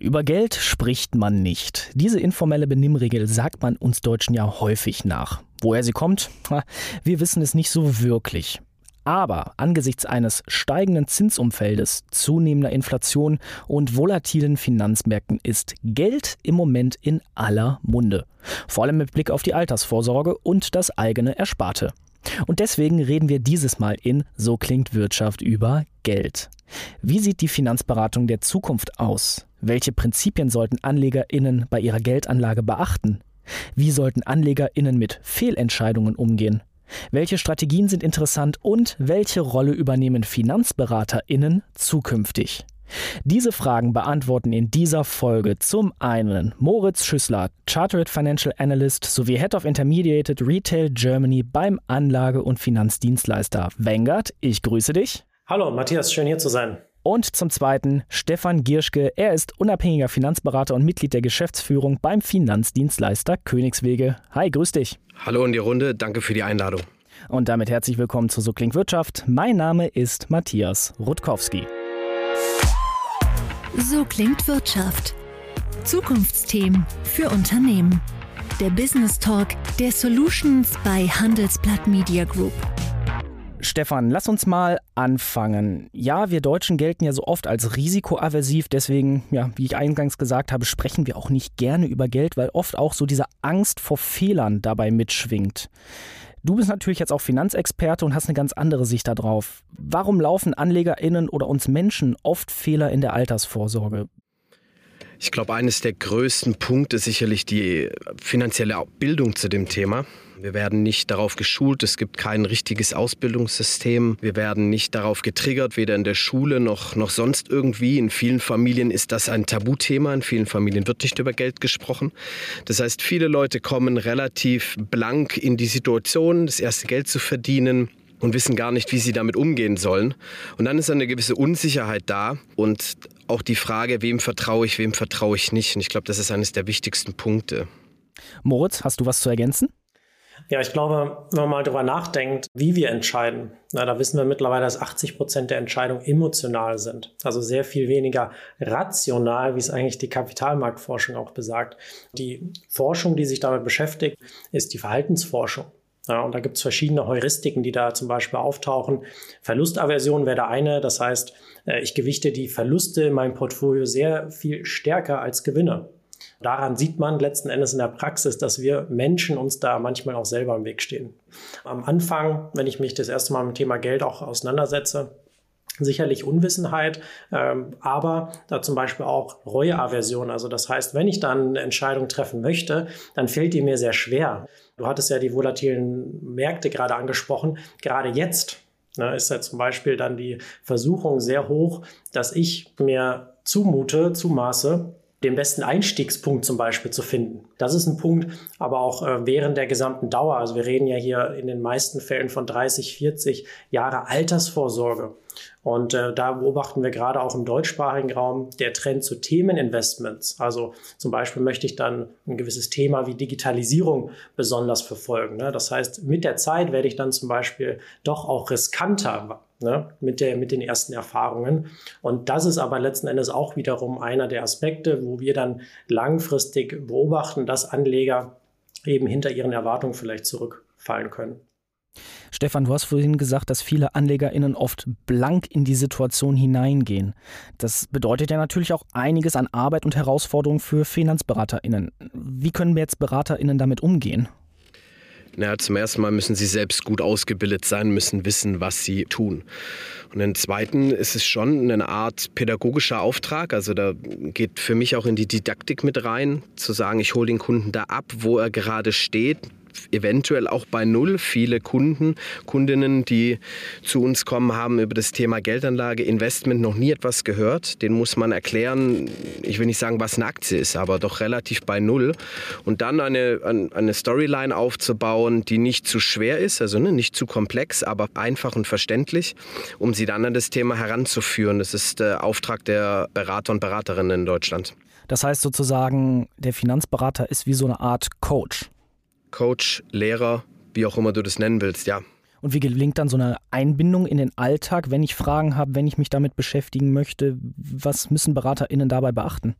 Über Geld spricht man nicht. Diese informelle Benimmregel sagt man uns Deutschen ja häufig nach. Woher sie kommt? Wir wissen es nicht so wirklich. Aber angesichts eines steigenden Zinsumfeldes, zunehmender Inflation und volatilen Finanzmärkten ist Geld im Moment in aller Munde. Vor allem mit Blick auf die Altersvorsorge und das eigene Ersparte. Und deswegen reden wir dieses Mal in So klingt Wirtschaft über Geld. Wie sieht die Finanzberatung der Zukunft aus? Welche Prinzipien sollten AnlegerInnen bei ihrer Geldanlage beachten? Wie sollten AnlegerInnen mit Fehlentscheidungen umgehen? Welche Strategien sind interessant und welche Rolle übernehmen FinanzberaterInnen zukünftig? Diese Fragen beantworten in dieser Folge zum einen Moritz Schüssler, Chartered Financial Analyst sowie Head of Intermediated Retail Germany beim Anlage- und Finanzdienstleister Vanguard. Ich grüße dich. Hallo Matthias, schön hier zu sein. Und zum Zweiten Stefan Gierschke. Er ist unabhängiger Finanzberater und Mitglied der Geschäftsführung beim Finanzdienstleister Königswege. Hi, grüß dich. Hallo in die Runde, danke für die Einladung. Und damit herzlich willkommen zu So klingt Wirtschaft. Mein Name ist Matthias Rutkowski. So klingt Wirtschaft. Zukunftsthemen für Unternehmen. Der Business Talk der Solutions bei Handelsblatt Media Group. Stefan, lass uns mal anfangen. Ja, wir Deutschen gelten ja so oft als risikoaversiv, deswegen, ja, wie ich eingangs gesagt habe, sprechen wir auch nicht gerne über Geld, weil oft auch so diese Angst vor Fehlern dabei mitschwingt. Du bist natürlich jetzt auch Finanzexperte und hast eine ganz andere Sicht darauf. Warum laufen AnlegerInnen oder uns Menschen oft Fehler in der Altersvorsorge? Ich glaube, eines der größten Punkte ist sicherlich die finanzielle Bildung zu dem Thema. Wir werden nicht darauf geschult, es gibt kein richtiges Ausbildungssystem. Wir werden nicht darauf getriggert, weder in der Schule noch, noch sonst irgendwie. In vielen Familien ist das ein Tabuthema, in vielen Familien wird nicht über Geld gesprochen. Das heißt, viele Leute kommen relativ blank in die Situation, das erste Geld zu verdienen und wissen gar nicht, wie sie damit umgehen sollen. Und dann ist eine gewisse Unsicherheit da und auch die Frage, wem vertraue ich, wem vertraue ich nicht. Und ich glaube, das ist eines der wichtigsten Punkte. Moritz, hast du was zu ergänzen? Ja, ich glaube, wenn man mal darüber nachdenkt, wie wir entscheiden, na, da wissen wir mittlerweile, dass 80 Prozent der Entscheidungen emotional sind. Also sehr viel weniger rational, wie es eigentlich die Kapitalmarktforschung auch besagt. Die Forschung, die sich damit beschäftigt, ist die Verhaltensforschung. Ja, und da gibt es verschiedene Heuristiken, die da zum Beispiel auftauchen. Verlustaversion wäre der eine, das heißt, äh, ich gewichte die Verluste in meinem Portfolio sehr viel stärker als Gewinne. Daran sieht man letzten Endes in der Praxis, dass wir Menschen uns da manchmal auch selber im Weg stehen. Am Anfang, wenn ich mich das erste Mal mit dem Thema Geld auch auseinandersetze, sicherlich Unwissenheit, ähm, aber da zum Beispiel auch Reueaversion. Also das heißt, wenn ich dann eine Entscheidung treffen möchte, dann fällt die mir sehr schwer. Du hattest ja die volatilen Märkte gerade angesprochen. Gerade jetzt ne, ist ja zum Beispiel dann die Versuchung sehr hoch, dass ich mir zumute, zumaße, den besten Einstiegspunkt zum Beispiel zu finden. Das ist ein Punkt, aber auch äh, während der gesamten Dauer. Also wir reden ja hier in den meisten Fällen von 30, 40 Jahre Altersvorsorge. Und äh, da beobachten wir gerade auch im deutschsprachigen Raum der Trend zu Themeninvestments. Also zum Beispiel möchte ich dann ein gewisses Thema wie Digitalisierung besonders verfolgen. Ne? Das heißt, mit der Zeit werde ich dann zum Beispiel doch auch riskanter ne? mit, der, mit den ersten Erfahrungen. Und das ist aber letzten Endes auch wiederum einer der Aspekte, wo wir dann langfristig beobachten, dass Anleger eben hinter ihren Erwartungen vielleicht zurückfallen können. Stefan, du hast vorhin gesagt, dass viele AnlegerInnen oft blank in die Situation hineingehen. Das bedeutet ja natürlich auch einiges an Arbeit und Herausforderungen für FinanzberaterInnen. Wie können wir jetzt BeraterInnen damit umgehen? Naja, zum ersten Mal müssen sie selbst gut ausgebildet sein, müssen wissen, was sie tun. Und den zweiten ist es schon eine Art pädagogischer Auftrag. Also da geht für mich auch in die Didaktik mit rein, zu sagen, ich hole den Kunden da ab, wo er gerade steht, eventuell auch bei Null. Viele Kunden, Kundinnen, die zu uns kommen, haben über das Thema Geldanlage, Investment noch nie etwas gehört. Den muss man erklären, ich will nicht sagen, was eine Aktie ist, aber doch relativ bei Null. Und dann eine, eine Storyline aufzubauen, die nicht zu schwer ist, also ne, nicht zu komplex, aber einfach und verständlich, um sie dann an das Thema heranzuführen. Das ist der Auftrag der Berater und Beraterinnen in Deutschland. Das heißt sozusagen, der Finanzberater ist wie so eine Art Coach. Coach, Lehrer, wie auch immer du das nennen willst, ja. Und wie gelingt dann so eine Einbindung in den Alltag, wenn ich Fragen habe, wenn ich mich damit beschäftigen möchte? Was müssen BeraterInnen dabei beachten?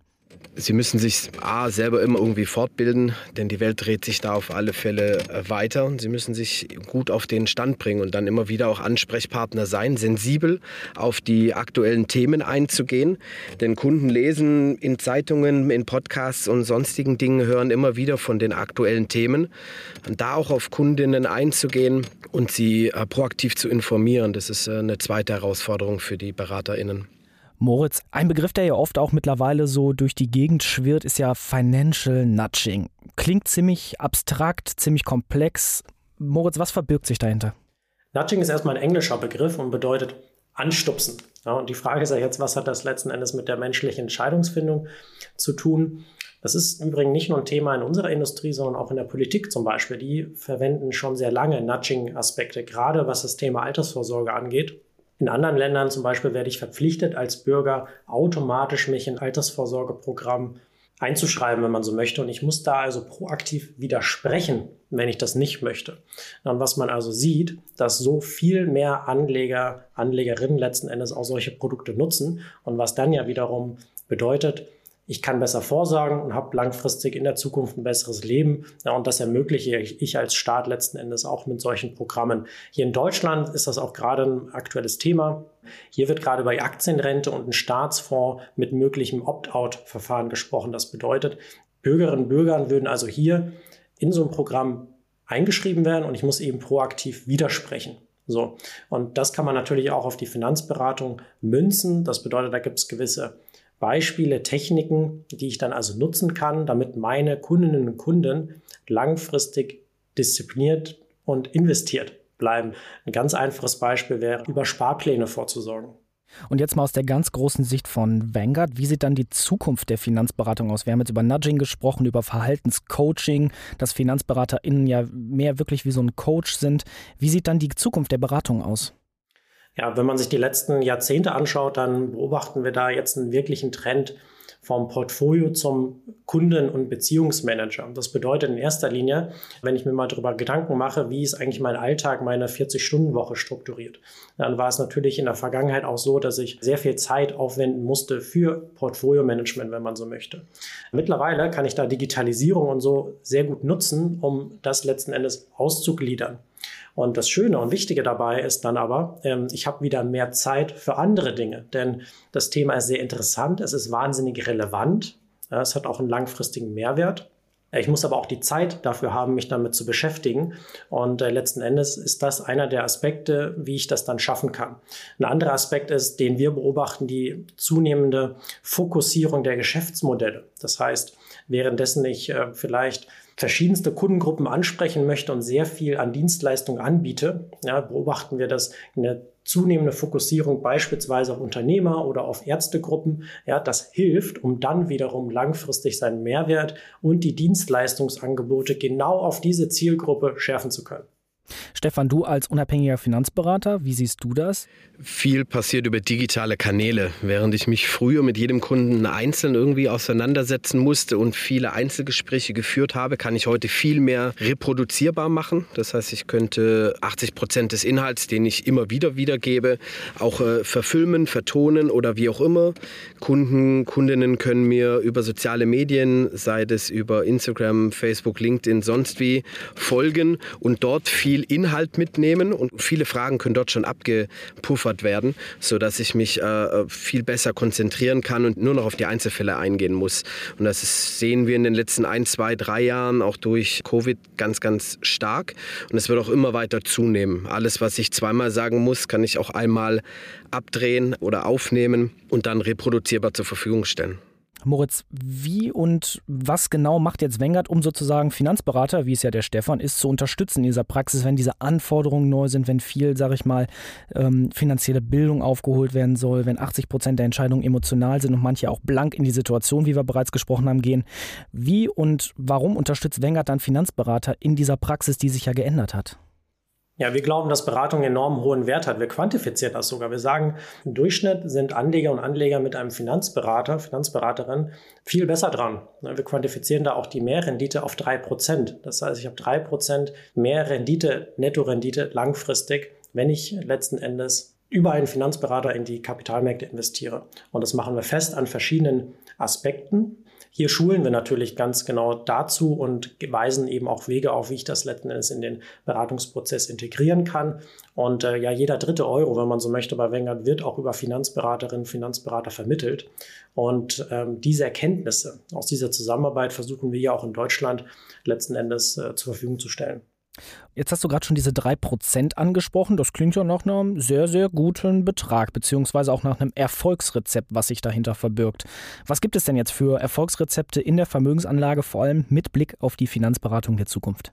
Sie müssen sich A, selber immer irgendwie fortbilden, denn die Welt dreht sich da auf alle Fälle äh, weiter und Sie müssen sich gut auf den Stand bringen und dann immer wieder auch Ansprechpartner sein, sensibel auf die aktuellen Themen einzugehen. Denn Kunden lesen in Zeitungen, in Podcasts und sonstigen Dingen, hören immer wieder von den aktuellen Themen. Und da auch auf Kundinnen einzugehen und sie äh, proaktiv zu informieren, das ist äh, eine zweite Herausforderung für die BeraterInnen. Moritz, ein Begriff, der ja oft auch mittlerweile so durch die Gegend schwirrt, ist ja Financial Nudging. Klingt ziemlich abstrakt, ziemlich komplex. Moritz, was verbirgt sich dahinter? Nudging ist erstmal ein englischer Begriff und bedeutet anstupsen. Ja, und die Frage ist ja jetzt, was hat das letzten Endes mit der menschlichen Entscheidungsfindung zu tun? Das ist übrigens nicht nur ein Thema in unserer Industrie, sondern auch in der Politik zum Beispiel. Die verwenden schon sehr lange Nudging-Aspekte, gerade was das Thema Altersvorsorge angeht. In anderen Ländern zum Beispiel werde ich verpflichtet, als Bürger automatisch mich in Altersvorsorgeprogramm einzuschreiben, wenn man so möchte. Und ich muss da also proaktiv widersprechen, wenn ich das nicht möchte. Und was man also sieht, dass so viel mehr Anleger, Anlegerinnen letzten Endes auch solche Produkte nutzen und was dann ja wiederum bedeutet, ich kann besser vorsorgen und habe langfristig in der Zukunft ein besseres Leben. Ja, und das ermögliche ich als Staat letzten Endes auch mit solchen Programmen. Hier in Deutschland ist das auch gerade ein aktuelles Thema. Hier wird gerade über die Aktienrente und einen Staatsfonds mit möglichem Opt-out-Verfahren gesprochen. Das bedeutet, Bürgerinnen und Bürger würden also hier in so ein Programm eingeschrieben werden und ich muss eben proaktiv widersprechen. So. Und das kann man natürlich auch auf die Finanzberatung münzen. Das bedeutet, da gibt es gewisse Beispiele, Techniken, die ich dann also nutzen kann, damit meine Kundinnen und Kunden langfristig diszipliniert und investiert bleiben. Ein ganz einfaches Beispiel wäre, über Sparpläne vorzusorgen. Und jetzt mal aus der ganz großen Sicht von Vanguard, wie sieht dann die Zukunft der Finanzberatung aus? Wir haben jetzt über Nudging gesprochen, über Verhaltenscoaching, dass FinanzberaterInnen ja mehr wirklich wie so ein Coach sind. Wie sieht dann die Zukunft der Beratung aus? Ja, wenn man sich die letzten Jahrzehnte anschaut, dann beobachten wir da jetzt einen wirklichen Trend vom Portfolio zum Kunden- und Beziehungsmanager. Das bedeutet in erster Linie, wenn ich mir mal darüber Gedanken mache, wie ist eigentlich mein Alltag, meine 40-Stunden-Woche strukturiert, dann war es natürlich in der Vergangenheit auch so, dass ich sehr viel Zeit aufwenden musste für Portfolio-Management, wenn man so möchte. Mittlerweile kann ich da Digitalisierung und so sehr gut nutzen, um das letzten Endes auszugliedern. Und das Schöne und Wichtige dabei ist dann aber, ähm, ich habe wieder mehr Zeit für andere Dinge, denn das Thema ist sehr interessant, es ist wahnsinnig relevant, es hat auch einen langfristigen Mehrwert. Ich muss aber auch die Zeit dafür haben, mich damit zu beschäftigen. Und äh, letzten Endes ist das einer der Aspekte, wie ich das dann schaffen kann. Ein anderer Aspekt ist, den wir beobachten, die zunehmende Fokussierung der Geschäftsmodelle. Das heißt, währenddessen ich äh, vielleicht verschiedenste Kundengruppen ansprechen möchte und sehr viel an Dienstleistungen anbiete, ja, beobachten wir das in der zunehmende Fokussierung beispielsweise auf Unternehmer oder auf Ärztegruppen, ja, das hilft, um dann wiederum langfristig seinen Mehrwert und die Dienstleistungsangebote genau auf diese Zielgruppe schärfen zu können. Stefan, du als unabhängiger Finanzberater, wie siehst du das? Viel passiert über digitale Kanäle. Während ich mich früher mit jedem Kunden einzeln irgendwie auseinandersetzen musste und viele Einzelgespräche geführt habe, kann ich heute viel mehr reproduzierbar machen. Das heißt, ich könnte 80 Prozent des Inhalts, den ich immer wieder wiedergebe, auch äh, verfilmen, vertonen oder wie auch immer. Kunden, Kundinnen können mir über soziale Medien, sei es über Instagram, Facebook, LinkedIn, sonst wie, folgen und dort viel viel Inhalt mitnehmen und viele Fragen können dort schon abgepuffert werden, sodass ich mich äh, viel besser konzentrieren kann und nur noch auf die Einzelfälle eingehen muss. Und das ist, sehen wir in den letzten ein, zwei, drei Jahren auch durch Covid ganz, ganz stark. Und es wird auch immer weiter zunehmen. Alles, was ich zweimal sagen muss, kann ich auch einmal abdrehen oder aufnehmen und dann reproduzierbar zur Verfügung stellen. Moritz, wie und was genau macht jetzt Wengert, um sozusagen Finanzberater, wie es ja der Stefan ist, zu unterstützen in dieser Praxis, wenn diese Anforderungen neu sind, wenn viel, sage ich mal, ähm, finanzielle Bildung aufgeholt werden soll, wenn 80 Prozent der Entscheidungen emotional sind und manche auch blank in die Situation, wie wir bereits gesprochen haben, gehen. Wie und warum unterstützt Wengert dann Finanzberater in dieser Praxis, die sich ja geändert hat? Ja, wir glauben, dass Beratung enorm hohen Wert hat. Wir quantifizieren das sogar. Wir sagen, im Durchschnitt sind Anleger und Anleger mit einem Finanzberater, Finanzberaterin viel besser dran. Wir quantifizieren da auch die Mehrrendite auf drei Prozent. Das heißt, ich habe drei Prozent mehr Rendite, Nettorendite langfristig, wenn ich letzten Endes über einen Finanzberater in die Kapitalmärkte investiere. Und das machen wir fest an verschiedenen Aspekten. Hier schulen wir natürlich ganz genau dazu und weisen eben auch Wege auf, wie ich das letzten Endes in den Beratungsprozess integrieren kann. Und äh, ja, jeder dritte Euro, wenn man so möchte, bei Wenger wird auch über Finanzberaterinnen, Finanzberater vermittelt. Und ähm, diese Erkenntnisse aus dieser Zusammenarbeit versuchen wir ja auch in Deutschland letzten Endes äh, zur Verfügung zu stellen. Jetzt hast du gerade schon diese 3% angesprochen. Das klingt ja nach einem sehr, sehr guten Betrag, beziehungsweise auch nach einem Erfolgsrezept, was sich dahinter verbirgt. Was gibt es denn jetzt für Erfolgsrezepte in der Vermögensanlage, vor allem mit Blick auf die Finanzberatung der Zukunft?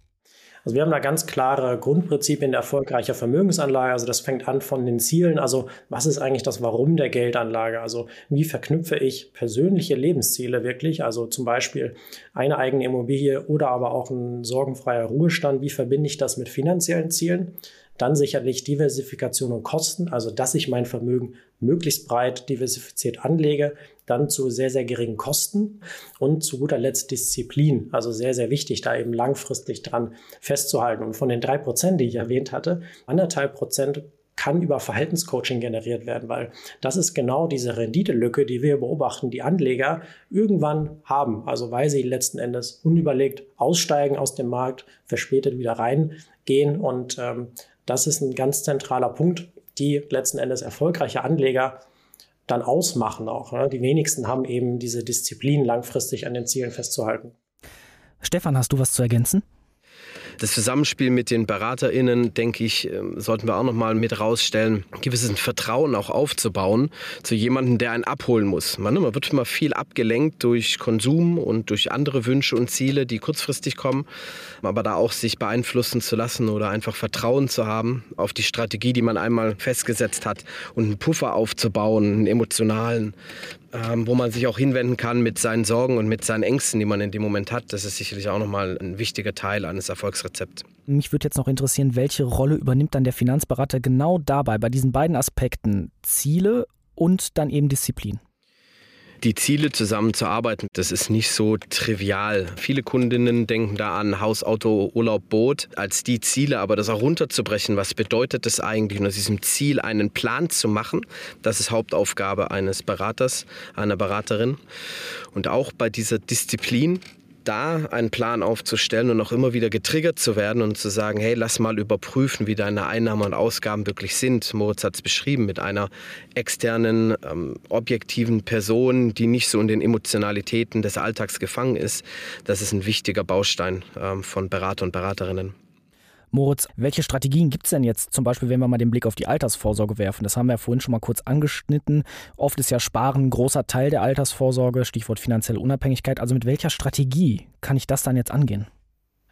Also wir haben da ganz klare Grundprinzipien erfolgreicher Vermögensanlage. Also das fängt an von den Zielen. Also was ist eigentlich das Warum der Geldanlage? Also wie verknüpfe ich persönliche Lebensziele wirklich? Also zum Beispiel eine eigene Immobilie oder aber auch ein sorgenfreier Ruhestand. Wie verbinde ich das mit finanziellen Zielen? Dann sicherlich Diversifikation und Kosten, also dass ich mein Vermögen möglichst breit diversifiziert anlege, dann zu sehr, sehr geringen Kosten und zu guter Letzt Disziplin. Also sehr, sehr wichtig, da eben langfristig dran festzuhalten. Und von den drei Prozent, die ich erwähnt hatte, anderthalb Prozent kann über Verhaltenscoaching generiert werden, weil das ist genau diese Renditelücke, die wir beobachten, die Anleger irgendwann haben. Also weil sie letzten Endes unüberlegt aussteigen aus dem Markt, verspätet wieder reingehen und ähm, das ist ein ganz zentraler Punkt, die letzten Endes erfolgreiche Anleger dann ausmachen auch. Ne? Die wenigsten haben eben diese Disziplin, langfristig an den Zielen festzuhalten. Stefan, hast du was zu ergänzen? Das Zusammenspiel mit den BeraterInnen, denke ich, ähm, sollten wir auch noch mal mit rausstellen, gewisses Vertrauen auch aufzubauen zu jemandem, der einen abholen muss. Man, man wird immer viel abgelenkt durch Konsum und durch andere Wünsche und Ziele, die kurzfristig kommen. Aber da auch sich beeinflussen zu lassen oder einfach Vertrauen zu haben auf die Strategie, die man einmal festgesetzt hat und einen Puffer aufzubauen, einen emotionalen, ähm, wo man sich auch hinwenden kann mit seinen Sorgen und mit seinen Ängsten, die man in dem Moment hat. Das ist sicherlich auch nochmal ein wichtiger Teil eines Erfolgsrezepts. Mich würde jetzt noch interessieren, welche Rolle übernimmt dann der Finanzberater genau dabei, bei diesen beiden Aspekten Ziele und dann eben Disziplin? die Ziele zusammenzuarbeiten, das ist nicht so trivial. Viele Kundinnen denken da an Haus, Auto, Urlaub, Boot als die Ziele, aber das auch runterzubrechen, was bedeutet das eigentlich und aus diesem Ziel einen Plan zu machen, das ist Hauptaufgabe eines Beraters, einer Beraterin. Und auch bei dieser Disziplin, da einen Plan aufzustellen und auch immer wieder getriggert zu werden und zu sagen, hey, lass mal überprüfen, wie deine Einnahmen und Ausgaben wirklich sind. Moritz hat es beschrieben, mit einer externen, ähm, objektiven Person, die nicht so in den Emotionalitäten des Alltags gefangen ist. Das ist ein wichtiger Baustein ähm, von Berater und Beraterinnen. Moritz, welche Strategien gibt es denn jetzt, zum Beispiel, wenn wir mal den Blick auf die Altersvorsorge werfen? Das haben wir ja vorhin schon mal kurz angeschnitten. Oft ist ja Sparen ein großer Teil der Altersvorsorge, Stichwort finanzielle Unabhängigkeit. Also mit welcher Strategie kann ich das dann jetzt angehen?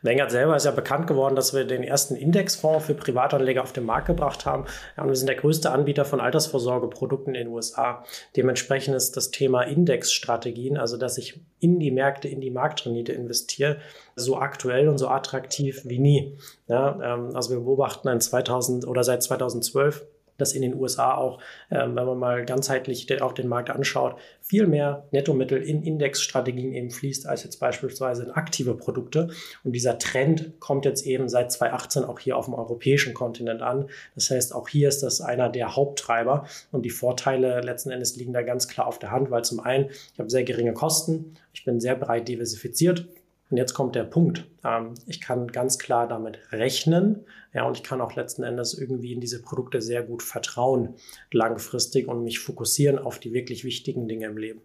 Wengert selber ist ja bekannt geworden, dass wir den ersten Indexfonds für Privatanleger auf den Markt gebracht haben. Und wir sind der größte Anbieter von Altersvorsorgeprodukten in den USA. Dementsprechend ist das Thema Indexstrategien, also dass ich in die Märkte, in die Marktrendite investiere, so aktuell und so attraktiv wie nie. Ja, ähm, also wir beobachten in 2000 oder seit 2012 dass in den USA auch, ähm, wenn man mal ganzheitlich auf den Markt anschaut, viel mehr Nettomittel in Indexstrategien eben fließt, als jetzt beispielsweise in aktive Produkte. Und dieser Trend kommt jetzt eben seit 2018 auch hier auf dem europäischen Kontinent an. Das heißt, auch hier ist das einer der Haupttreiber. Und die Vorteile letzten Endes liegen da ganz klar auf der Hand, weil zum einen, ich habe sehr geringe Kosten, ich bin sehr breit diversifiziert, und jetzt kommt der Punkt. Ähm, ich kann ganz klar damit rechnen. Ja, und ich kann auch letzten Endes irgendwie in diese Produkte sehr gut vertrauen, langfristig und mich fokussieren auf die wirklich wichtigen Dinge im Leben.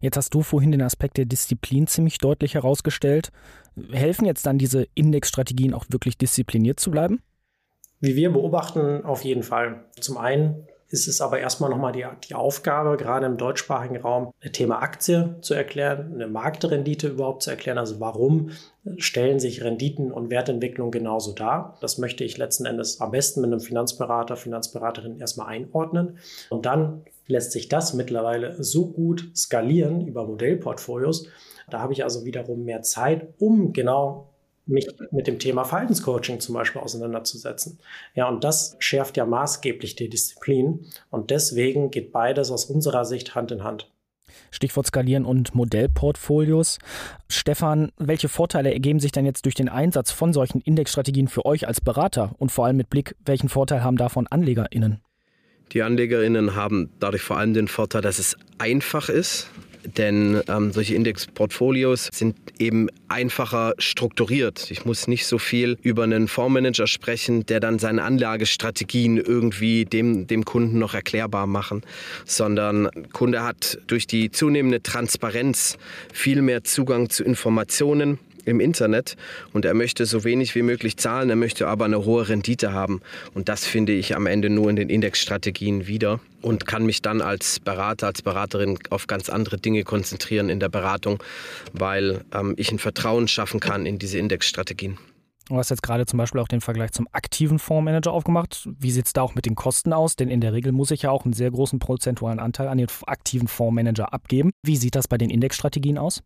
Jetzt hast du vorhin den Aspekt der Disziplin ziemlich deutlich herausgestellt. Helfen jetzt dann diese Indexstrategien auch wirklich diszipliniert zu bleiben? Wie wir beobachten, auf jeden Fall. Zum einen ist es aber erstmal nochmal die, die Aufgabe, gerade im deutschsprachigen Raum, ein Thema Aktie zu erklären, eine Marktrendite überhaupt zu erklären. Also warum stellen sich Renditen und Wertentwicklung genauso dar? Das möchte ich letzten Endes am besten mit einem Finanzberater, Finanzberaterin erstmal einordnen. Und dann lässt sich das mittlerweile so gut skalieren über Modellportfolios. Da habe ich also wiederum mehr Zeit, um genau mich mit dem Thema Verhaltenscoaching zum Beispiel auseinanderzusetzen. Ja, und das schärft ja maßgeblich die Disziplin. Und deswegen geht beides aus unserer Sicht Hand in Hand. Stichwort Skalieren und Modellportfolios. Stefan, welche Vorteile ergeben sich denn jetzt durch den Einsatz von solchen Indexstrategien für euch als Berater und vor allem mit Blick, welchen Vorteil haben davon AnlegerInnen? Die AnlegerInnen haben dadurch vor allem den Vorteil, dass es einfach ist. Denn ähm, solche Indexportfolios sind eben einfacher strukturiert. Ich muss nicht so viel über einen Fondsmanager sprechen, der dann seine Anlagestrategien irgendwie dem, dem Kunden noch erklärbar machen, sondern der Kunde hat durch die zunehmende Transparenz viel mehr Zugang zu Informationen im Internet und er möchte so wenig wie möglich zahlen, er möchte aber eine hohe Rendite haben. Und das finde ich am Ende nur in den Indexstrategien wieder und kann mich dann als Berater, als Beraterin auf ganz andere Dinge konzentrieren in der Beratung, weil ähm, ich ein Vertrauen schaffen kann in diese Indexstrategien. Du hast jetzt gerade zum Beispiel auch den Vergleich zum aktiven Fondsmanager aufgemacht. Wie sieht es da auch mit den Kosten aus? Denn in der Regel muss ich ja auch einen sehr großen prozentualen Anteil an den aktiven Fondsmanager abgeben. Wie sieht das bei den Indexstrategien aus?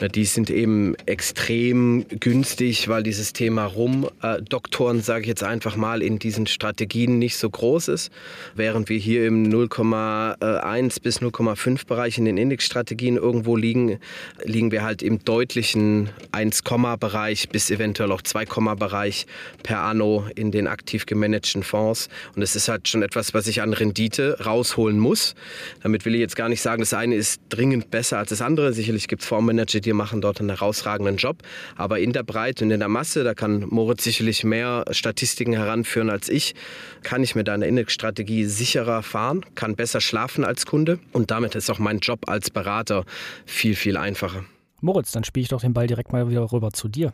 Na, die sind eben extrem günstig, weil dieses Thema Rumdoktoren, sage ich jetzt einfach mal, in diesen Strategien nicht so groß ist. Während wir hier im 0,1 bis 0,5 Bereich in den Indexstrategien irgendwo liegen, liegen wir halt im deutlichen 1, Bereich bis eventuell auch 2, Bereich per anno in den aktiv gemanagten Fonds. Und es ist halt schon etwas, was ich an Rendite rausholen muss. Damit will ich jetzt gar nicht sagen, das eine ist dringend besser als das andere. Sicherlich gibt es Fondsmanager, Manager, die machen dort einen herausragenden Job. Aber in der Breite und in der Masse, da kann Moritz sicherlich mehr Statistiken heranführen als ich, kann ich mit einer Indexstrategie sicherer fahren, kann besser schlafen als Kunde und damit ist auch mein Job als Berater viel, viel einfacher. Moritz, dann spiele ich doch den Ball direkt mal wieder rüber zu dir.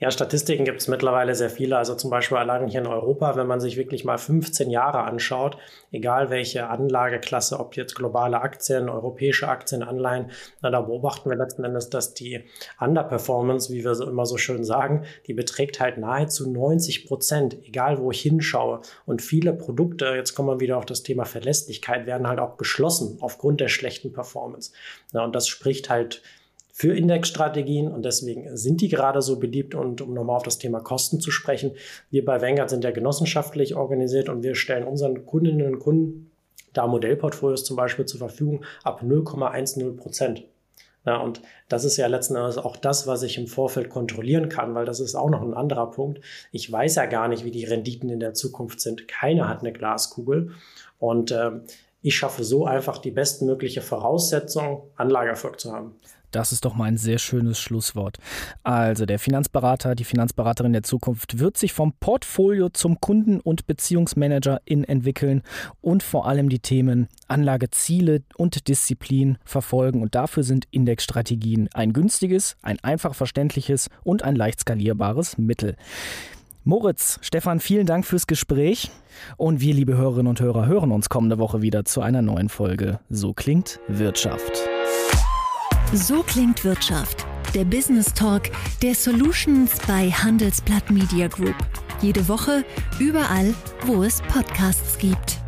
Ja, Statistiken gibt es mittlerweile sehr viele. Also zum Beispiel allein hier in Europa, wenn man sich wirklich mal 15 Jahre anschaut, egal welche Anlageklasse, ob jetzt globale Aktien, europäische Aktien, Anleihen, na, da beobachten wir letzten Endes, dass die Underperformance, wie wir so immer so schön sagen, die beträgt halt nahezu 90 Prozent, egal wo ich hinschaue. Und viele Produkte, jetzt kommen wir wieder auf das Thema Verlässlichkeit, werden halt auch geschlossen aufgrund der schlechten Performance. Na, und das spricht halt für Indexstrategien und deswegen sind die gerade so beliebt. Und um nochmal auf das Thema Kosten zu sprechen, wir bei Vanguard sind ja genossenschaftlich organisiert und wir stellen unseren Kundinnen und Kunden da Modellportfolios zum Beispiel zur Verfügung ab 0,10 Prozent. Ja, und das ist ja letzten Endes auch das, was ich im Vorfeld kontrollieren kann, weil das ist auch noch ein anderer Punkt. Ich weiß ja gar nicht, wie die Renditen in der Zukunft sind. Keiner hat eine Glaskugel. Und äh, ich schaffe so einfach die bestmögliche Voraussetzung, Anlageerfolg zu haben. Das ist doch mal ein sehr schönes Schlusswort. Also der Finanzberater, die Finanzberaterin der Zukunft wird sich vom Portfolio zum Kunden- und Beziehungsmanagerin entwickeln und vor allem die Themen Anlageziele und Disziplin verfolgen. Und dafür sind Indexstrategien ein günstiges, ein einfach verständliches und ein leicht skalierbares Mittel. Moritz, Stefan, vielen Dank fürs Gespräch. Und wir, liebe Hörerinnen und Hörer, hören uns kommende Woche wieder zu einer neuen Folge So klingt Wirtschaft. So klingt Wirtschaft. Der Business Talk der Solutions bei Handelsblatt Media Group. Jede Woche, überall, wo es Podcasts gibt.